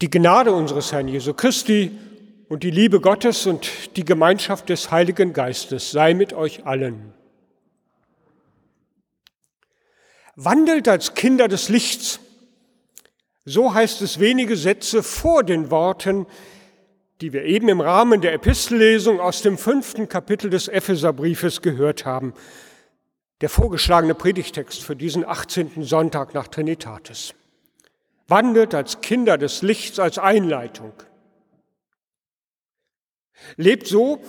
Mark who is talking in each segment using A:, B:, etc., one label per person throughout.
A: Die Gnade unseres Herrn Jesu Christi und die Liebe Gottes und die Gemeinschaft des Heiligen Geistes sei mit euch allen. Wandelt als Kinder des Lichts. So heißt es wenige Sätze vor den Worten, die wir eben im Rahmen der Epistellesung aus dem fünften Kapitel des Epheserbriefes gehört haben. Der vorgeschlagene Predigtext für diesen 18. Sonntag nach Trinitatis. Wandelt als Kinder des Lichts als Einleitung. Lebt so,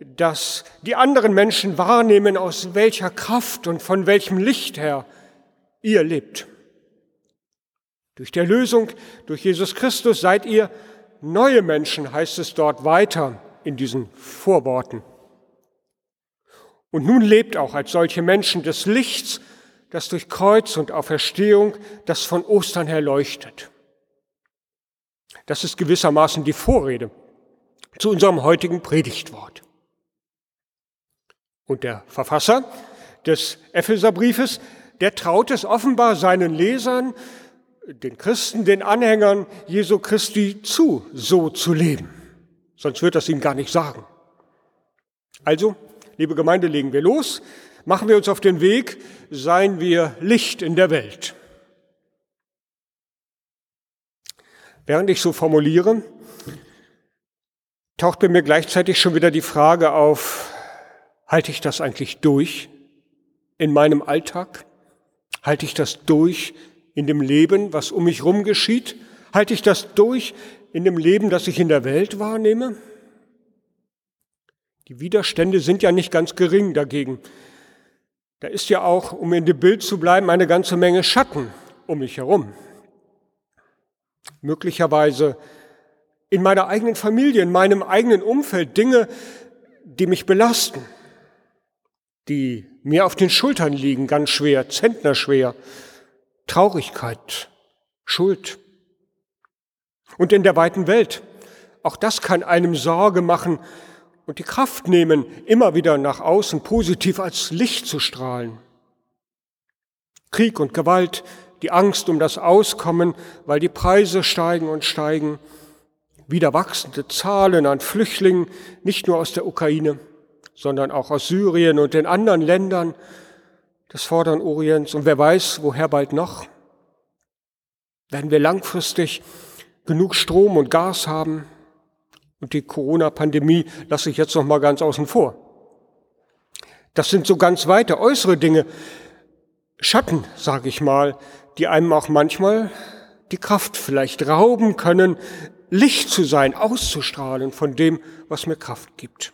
A: dass die anderen Menschen wahrnehmen, aus welcher Kraft und von welchem Licht her ihr lebt. Durch die Erlösung, durch Jesus Christus seid ihr neue Menschen, heißt es dort weiter in diesen Vorworten. Und nun lebt auch als solche Menschen des Lichts, das durch Kreuz und Auferstehung das von Ostern her leuchtet. Das ist gewissermaßen die Vorrede zu unserem heutigen Predigtwort. Und der Verfasser des Epheserbriefes, der traut es offenbar seinen Lesern, den Christen, den Anhängern Jesu Christi zu, so zu leben. Sonst wird das ihnen gar nicht sagen. Also, liebe Gemeinde, legen wir los, machen wir uns auf den Weg, seien wir Licht in der Welt. Während ich so formuliere, taucht bei mir gleichzeitig schon wieder die Frage auf, halte ich das eigentlich durch in meinem Alltag? Halte ich das durch in dem Leben, was um mich herum geschieht? Halte ich das durch in dem Leben, das ich in der Welt wahrnehme? Die Widerstände sind ja nicht ganz gering dagegen. Da ist ja auch, um in dem Bild zu bleiben, eine ganze Menge Schatten um mich herum. Möglicherweise in meiner eigenen Familie, in meinem eigenen Umfeld Dinge, die mich belasten, die mir auf den Schultern liegen, ganz schwer, zentnerschwer. Traurigkeit, Schuld. Und in der weiten Welt, auch das kann einem Sorge machen und die Kraft nehmen, immer wieder nach außen positiv als Licht zu strahlen. Krieg und Gewalt, die Angst um das Auskommen, weil die Preise steigen und steigen, wieder wachsende Zahlen an Flüchtlingen, nicht nur aus der Ukraine, sondern auch aus Syrien und den anderen Ländern, des Vorderen Orients und wer weiß, woher bald noch? Werden wir langfristig genug Strom und Gas haben? Und die Corona-Pandemie lasse ich jetzt noch mal ganz außen vor. Das sind so ganz weite äußere Dinge, Schatten, sage ich mal, die einem auch manchmal die Kraft vielleicht rauben können, Licht zu sein, auszustrahlen von dem, was mir Kraft gibt.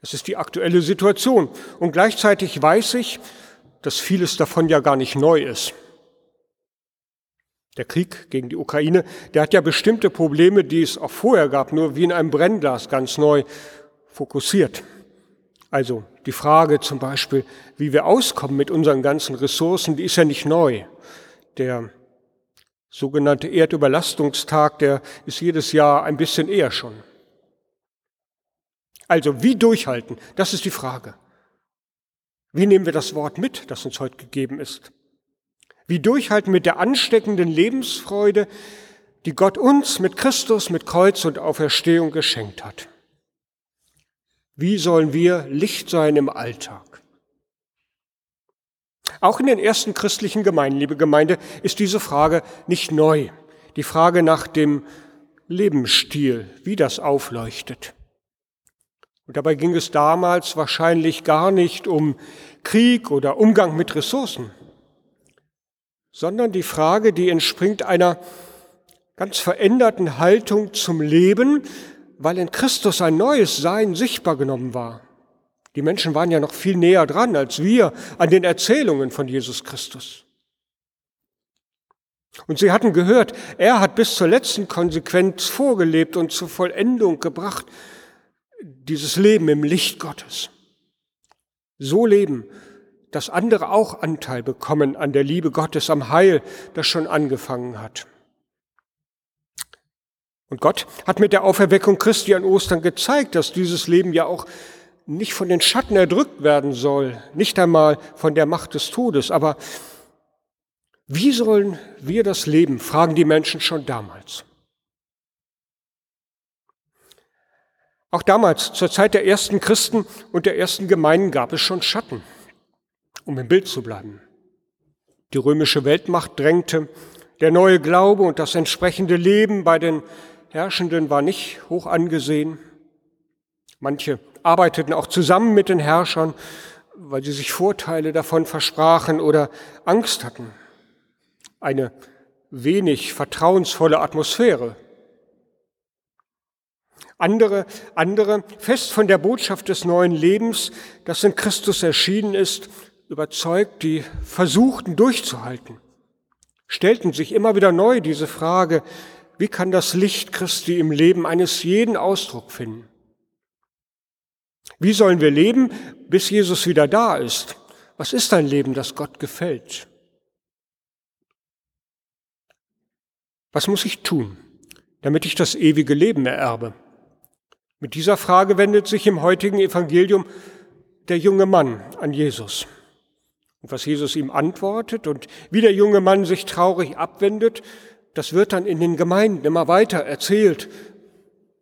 A: Das ist die aktuelle Situation. Und gleichzeitig weiß ich, dass vieles davon ja gar nicht neu ist. Der Krieg gegen die Ukraine, der hat ja bestimmte Probleme, die es auch vorher gab, nur wie in einem Brennglas ganz neu fokussiert. Also die Frage zum Beispiel, wie wir auskommen mit unseren ganzen Ressourcen, die ist ja nicht neu. Der sogenannte Erdüberlastungstag, der ist jedes Jahr ein bisschen eher schon. Also wie durchhalten? Das ist die Frage. Wie nehmen wir das Wort mit, das uns heute gegeben ist? Wie durchhalten mit der ansteckenden Lebensfreude, die Gott uns mit Christus, mit Kreuz und Auferstehung geschenkt hat? Wie sollen wir Licht sein im Alltag? Auch in den ersten christlichen Gemeinden, liebe Gemeinde, ist diese Frage nicht neu. Die Frage nach dem Lebensstil, wie das aufleuchtet. Und dabei ging es damals wahrscheinlich gar nicht um Krieg oder Umgang mit Ressourcen, sondern die Frage, die entspringt einer ganz veränderten Haltung zum Leben, weil in Christus ein neues Sein sichtbar genommen war. Die Menschen waren ja noch viel näher dran als wir an den Erzählungen von Jesus Christus. Und sie hatten gehört, er hat bis zur letzten Konsequenz vorgelebt und zur Vollendung gebracht, dieses Leben im Licht Gottes. So leben, dass andere auch Anteil bekommen an der Liebe Gottes, am Heil, das schon angefangen hat. Und Gott hat mit der Auferweckung Christi an Ostern gezeigt, dass dieses Leben ja auch nicht von den Schatten erdrückt werden soll, nicht einmal von der Macht des Todes, aber Wie sollen wir das leben, fragen die Menschen schon damals. Auch damals, zur Zeit der ersten Christen und der ersten Gemeinden, gab es schon Schatten, um im Bild zu bleiben. Die römische Weltmacht drängte, der neue Glaube und das entsprechende Leben bei den Herrschenden war nicht hoch angesehen. Manche arbeiteten auch zusammen mit den Herrschern, weil sie sich Vorteile davon versprachen oder Angst hatten. Eine wenig vertrauensvolle Atmosphäre andere, andere, fest von der Botschaft des neuen Lebens, das in Christus erschienen ist, überzeugt, die versuchten durchzuhalten, stellten sich immer wieder neu diese Frage, wie kann das Licht Christi im Leben eines jeden Ausdruck finden? Wie sollen wir leben, bis Jesus wieder da ist? Was ist ein Leben, das Gott gefällt? Was muss ich tun, damit ich das ewige Leben ererbe? Mit dieser Frage wendet sich im heutigen Evangelium der junge Mann an Jesus. Und was Jesus ihm antwortet und wie der junge Mann sich traurig abwendet, das wird dann in den Gemeinden immer weiter erzählt,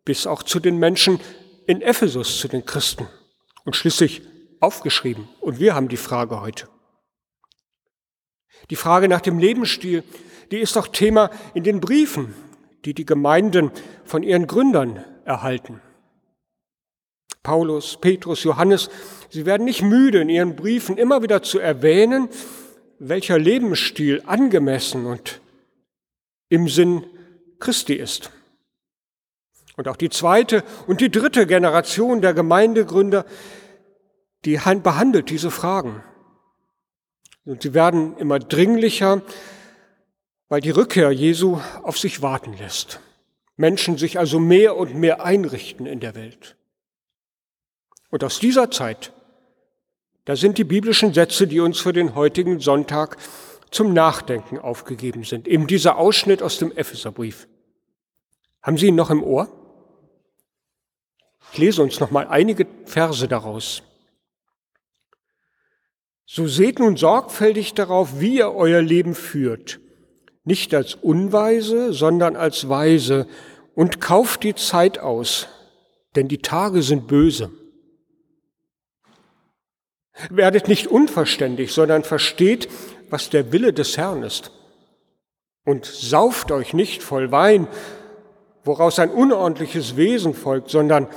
A: bis auch zu den Menschen in Ephesus, zu den Christen und schließlich aufgeschrieben. Und wir haben die Frage heute. Die Frage nach dem Lebensstil, die ist auch Thema in den Briefen, die die Gemeinden von ihren Gründern erhalten. Paulus, Petrus, Johannes, sie werden nicht müde, in ihren Briefen immer wieder zu erwähnen, welcher Lebensstil angemessen und im Sinn Christi ist. Und auch die zweite und die dritte Generation der Gemeindegründer, die behandelt diese Fragen. Und sie werden immer dringlicher, weil die Rückkehr Jesu auf sich warten lässt. Menschen sich also mehr und mehr einrichten in der Welt. Und aus dieser Zeit, da sind die biblischen Sätze, die uns für den heutigen Sonntag zum Nachdenken aufgegeben sind. Eben dieser Ausschnitt aus dem Epheserbrief. Haben Sie ihn noch im Ohr? Ich lese uns noch mal einige Verse daraus. So seht nun sorgfältig darauf, wie ihr euer Leben führt, nicht als Unweise, sondern als Weise, und kauft die Zeit aus, denn die Tage sind böse. Werdet nicht unverständig, sondern versteht, was der Wille des Herrn ist. Und sauft euch nicht voll Wein, woraus ein unordentliches Wesen folgt, sondern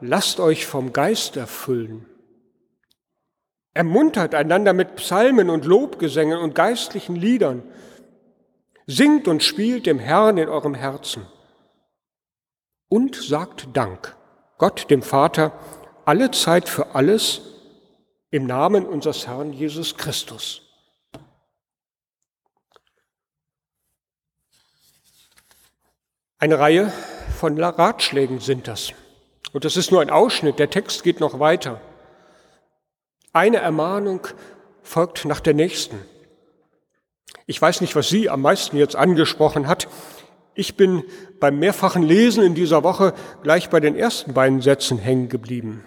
A: lasst euch vom Geist erfüllen. Ermuntert einander mit Psalmen und Lobgesängen und geistlichen Liedern. Singt und spielt dem Herrn in eurem Herzen. Und sagt Dank Gott dem Vater alle Zeit für alles im Namen unseres Herrn Jesus Christus. Eine Reihe von Ratschlägen sind das. Und das ist nur ein Ausschnitt, der Text geht noch weiter. Eine Ermahnung folgt nach der nächsten. Ich weiß nicht, was Sie am meisten jetzt angesprochen hat. Ich bin beim mehrfachen Lesen in dieser Woche gleich bei den ersten beiden Sätzen hängen geblieben.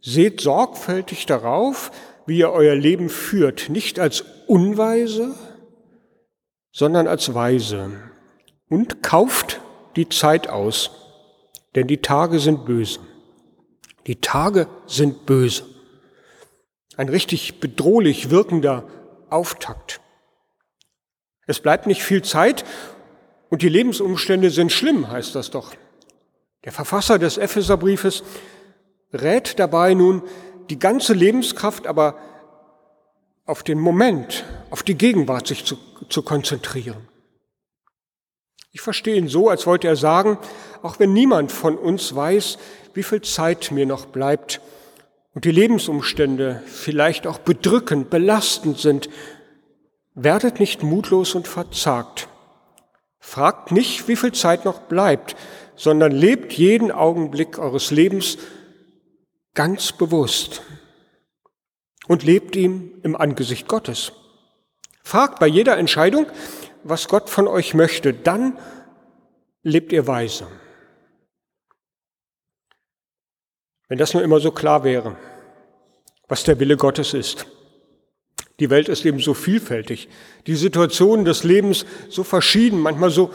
A: Seht sorgfältig darauf, wie ihr euer Leben führt, nicht als Unweise, sondern als Weise. Und kauft die Zeit aus, denn die Tage sind böse. Die Tage sind böse. Ein richtig bedrohlich wirkender Auftakt. Es bleibt nicht viel Zeit und die Lebensumstände sind schlimm, heißt das doch. Der Verfasser des Epheserbriefes rät dabei nun, die ganze Lebenskraft aber auf den Moment, auf die Gegenwart sich zu, zu konzentrieren. Ich verstehe ihn so, als wollte er sagen, auch wenn niemand von uns weiß, wie viel Zeit mir noch bleibt und die Lebensumstände vielleicht auch bedrückend, belastend sind, werdet nicht mutlos und verzagt. Fragt nicht, wie viel Zeit noch bleibt, sondern lebt jeden Augenblick eures Lebens ganz bewusst und lebt ihm im Angesicht Gottes. Fragt bei jeder Entscheidung, was Gott von euch möchte, dann lebt ihr weise. Wenn das nur immer so klar wäre, was der Wille Gottes ist. Die Welt ist eben so vielfältig, die Situationen des Lebens so verschieden, manchmal so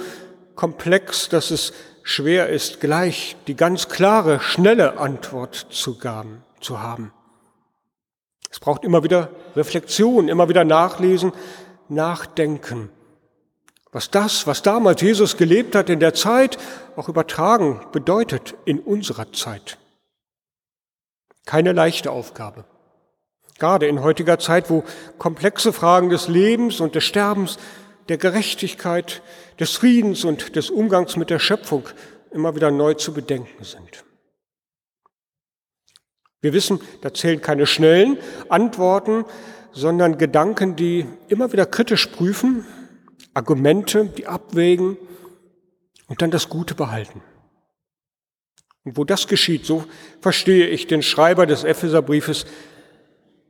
A: komplex, dass es schwer ist, gleich die ganz klare, schnelle Antwort zu haben. Es braucht immer wieder Reflexion, immer wieder Nachlesen, Nachdenken. Was das, was damals Jesus gelebt hat in der Zeit, auch übertragen bedeutet in unserer Zeit. Keine leichte Aufgabe. Gerade in heutiger Zeit, wo komplexe Fragen des Lebens und des Sterbens, der Gerechtigkeit, des Friedens und des Umgangs mit der Schöpfung immer wieder neu zu bedenken sind. Wir wissen, da zählen keine schnellen Antworten, sondern Gedanken, die immer wieder kritisch prüfen, Argumente, die abwägen und dann das Gute behalten. Und wo das geschieht, so verstehe ich den Schreiber des Epheserbriefes,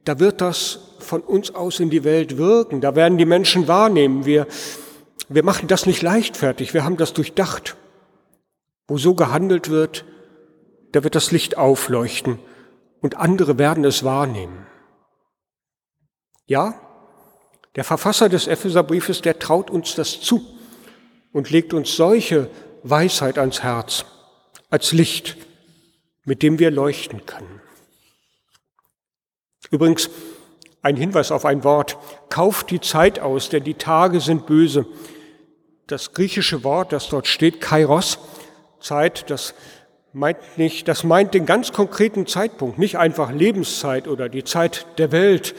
A: da wird das von uns aus in die Welt wirken, da werden die Menschen wahrnehmen. Wir, wir machen das nicht leichtfertig, wir haben das durchdacht. Wo so gehandelt wird, da wird das Licht aufleuchten und andere werden es wahrnehmen. Ja, der Verfasser des Epheserbriefes, der traut uns das zu und legt uns solche Weisheit ans Herz, als Licht, mit dem wir leuchten können. Übrigens, ein Hinweis auf ein Wort. Kauft die Zeit aus, denn die Tage sind böse. Das griechische Wort, das dort steht, Kairos, Zeit, das meint nicht, das meint den ganz konkreten Zeitpunkt, nicht einfach Lebenszeit oder die Zeit der Welt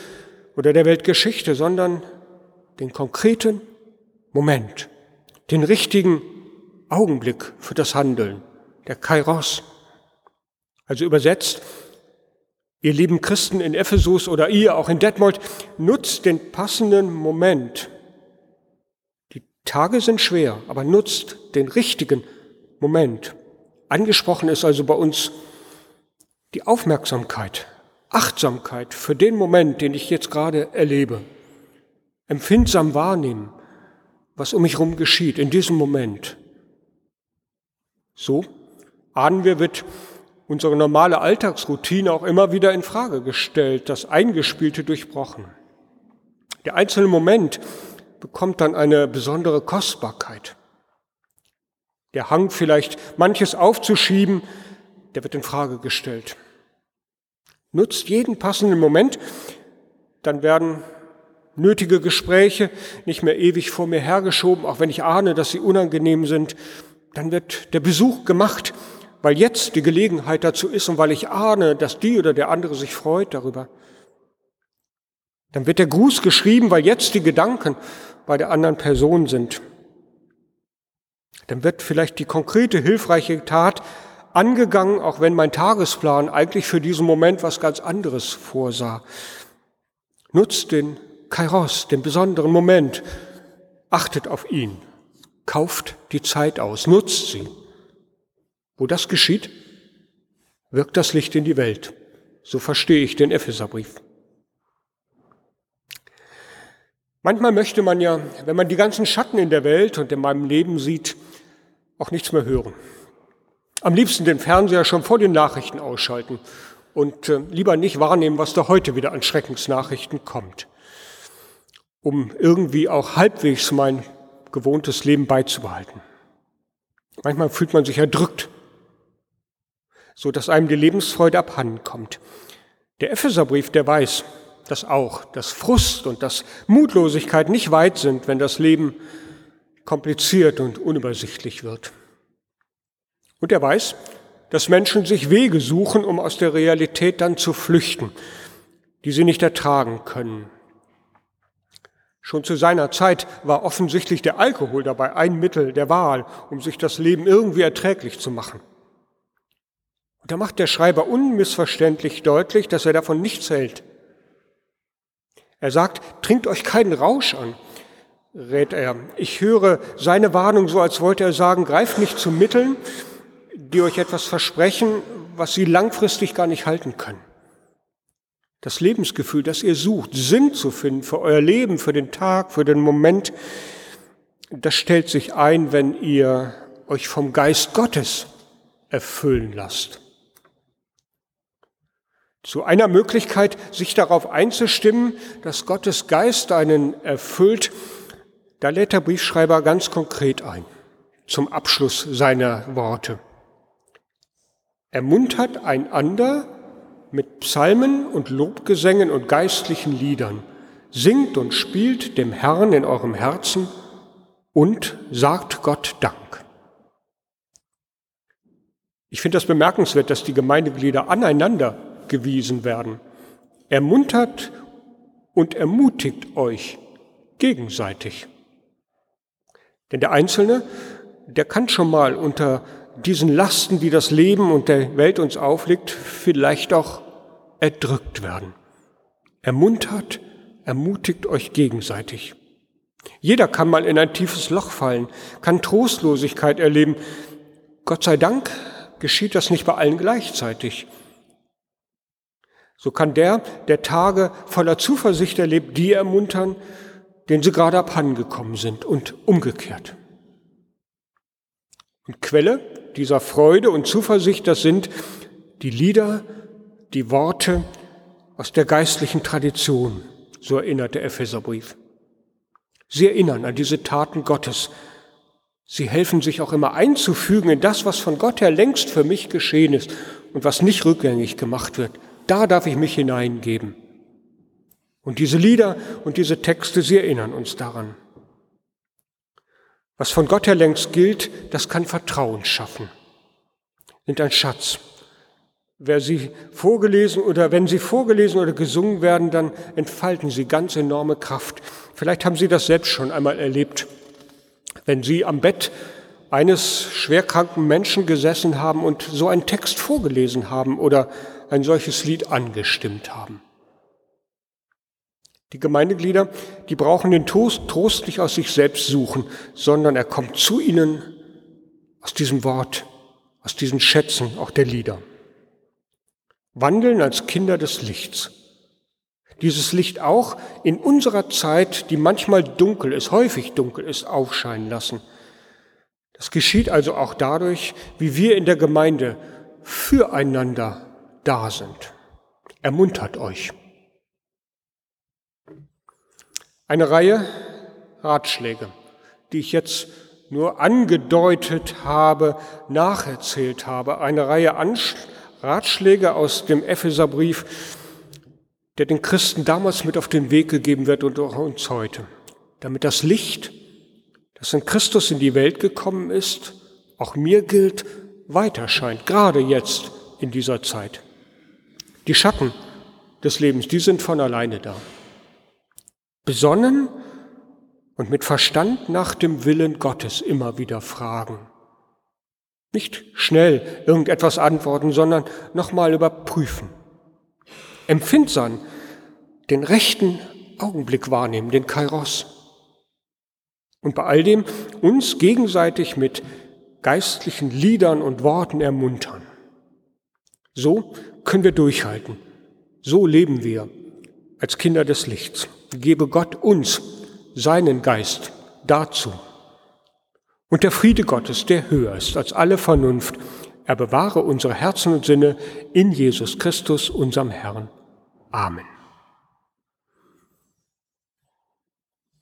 A: oder der Weltgeschichte, sondern den konkreten Moment, den richtigen Augenblick für das Handeln, der Kairos. Also übersetzt, Ihr lieben Christen in Ephesus oder ihr auch in Detmold, nutzt den passenden Moment. Die Tage sind schwer, aber nutzt den richtigen Moment. Angesprochen ist also bei uns die Aufmerksamkeit, Achtsamkeit für den Moment, den ich jetzt gerade erlebe. Empfindsam wahrnehmen, was um mich herum geschieht in diesem Moment. So ahnen wir, wird unsere normale Alltagsroutine auch immer wieder in Frage gestellt, das Eingespielte durchbrochen. Der einzelne Moment bekommt dann eine besondere Kostbarkeit. Der Hang vielleicht manches aufzuschieben, der wird in Frage gestellt. Nutzt jeden passenden Moment, dann werden nötige Gespräche nicht mehr ewig vor mir hergeschoben, auch wenn ich ahne, dass sie unangenehm sind. Dann wird der Besuch gemacht, weil jetzt die Gelegenheit dazu ist und weil ich ahne, dass die oder der andere sich freut darüber. Dann wird der Gruß geschrieben, weil jetzt die Gedanken bei der anderen Person sind. Dann wird vielleicht die konkrete, hilfreiche Tat angegangen, auch wenn mein Tagesplan eigentlich für diesen Moment was ganz anderes vorsah. Nutzt den Kairos, den besonderen Moment, achtet auf ihn, kauft die Zeit aus, nutzt sie. Wo das geschieht, wirkt das Licht in die Welt. So verstehe ich den Epheserbrief. Manchmal möchte man ja, wenn man die ganzen Schatten in der Welt und in meinem Leben sieht, auch nichts mehr hören. Am liebsten den Fernseher schon vor den Nachrichten ausschalten und äh, lieber nicht wahrnehmen, was da heute wieder an Schreckensnachrichten kommt, um irgendwie auch halbwegs mein gewohntes Leben beizubehalten. Manchmal fühlt man sich erdrückt so dass einem die Lebensfreude abhanden kommt. Der Epheserbrief, der weiß das auch, dass Frust und dass Mutlosigkeit nicht weit sind, wenn das Leben kompliziert und unübersichtlich wird. Und er weiß, dass Menschen sich Wege suchen, um aus der Realität dann zu flüchten, die sie nicht ertragen können. Schon zu seiner Zeit war offensichtlich der Alkohol dabei ein Mittel der Wahl, um sich das Leben irgendwie erträglich zu machen. Und da macht der Schreiber unmissverständlich deutlich, dass er davon nichts hält. Er sagt, trinkt euch keinen Rausch an, rät er. Ich höre seine Warnung so, als wollte er sagen, greift nicht zu Mitteln, die euch etwas versprechen, was sie langfristig gar nicht halten können. Das Lebensgefühl, das ihr sucht, Sinn zu finden für euer Leben, für den Tag, für den Moment, das stellt sich ein, wenn ihr euch vom Geist Gottes erfüllen lasst. Zu einer Möglichkeit, sich darauf einzustimmen, dass Gottes Geist einen erfüllt, da lädt der Briefschreiber ganz konkret ein, zum Abschluss seiner Worte. Ermuntert einander mit Psalmen und Lobgesängen und geistlichen Liedern, singt und spielt dem Herrn in eurem Herzen und sagt Gott Dank. Ich finde das bemerkenswert, dass die Gemeindeglieder aneinander gewiesen werden. Ermuntert und ermutigt euch gegenseitig. Denn der Einzelne, der kann schon mal unter diesen Lasten, die das Leben und der Welt uns auflegt, vielleicht auch erdrückt werden. Ermuntert, ermutigt euch gegenseitig. Jeder kann mal in ein tiefes Loch fallen, kann Trostlosigkeit erleben. Gott sei Dank geschieht das nicht bei allen gleichzeitig. So kann der, der Tage voller Zuversicht erlebt, die ermuntern, denen sie gerade abhandengekommen sind und umgekehrt. Und Quelle dieser Freude und Zuversicht, das sind die Lieder, die Worte aus der geistlichen Tradition, so erinnert der Epheserbrief. Sie erinnern an diese Taten Gottes. Sie helfen sich auch immer einzufügen in das, was von Gott her längst für mich geschehen ist und was nicht rückgängig gemacht wird. Da darf ich mich hineingeben. Und diese Lieder und diese Texte, sie erinnern uns daran. Was von Gott her längst gilt, das kann Vertrauen schaffen. Sind ein Schatz. Wer sie vorgelesen oder wenn sie vorgelesen oder gesungen werden, dann entfalten sie ganz enorme Kraft. Vielleicht haben Sie das selbst schon einmal erlebt, wenn Sie am Bett eines schwerkranken Menschen gesessen haben und so einen Text vorgelesen haben oder ein solches Lied angestimmt haben. Die Gemeindeglieder, die brauchen den Trost nicht aus sich selbst suchen, sondern er kommt zu ihnen aus diesem Wort, aus diesen Schätzen auch der Lieder. Wandeln als Kinder des Lichts. Dieses Licht auch in unserer Zeit, die manchmal dunkel ist, häufig dunkel ist, aufscheinen lassen. Das geschieht also auch dadurch, wie wir in der Gemeinde füreinander da sind. Ermuntert euch. Eine Reihe Ratschläge, die ich jetzt nur angedeutet habe, nacherzählt habe. Eine Reihe Ratschläge aus dem Epheserbrief, der den Christen damals mit auf den Weg gegeben wird und auch uns heute. Damit das Licht, das in Christus in die Welt gekommen ist, auch mir gilt, weiter scheint, gerade jetzt in dieser Zeit. Die Schatten des Lebens, die sind von alleine da besonnen und mit Verstand nach dem Willen Gottes immer wieder fragen. Nicht schnell irgendetwas antworten, sondern nochmal überprüfen. Empfindsam den rechten Augenblick wahrnehmen, den Kairos. Und bei all dem uns gegenseitig mit geistlichen Liedern und Worten ermuntern. So können wir durchhalten. So leben wir als Kinder des Lichts. Gebe Gott uns seinen Geist dazu. Und der Friede Gottes, der höher ist als alle Vernunft, er bewahre unsere Herzen und Sinne in Jesus Christus, unserem Herrn. Amen.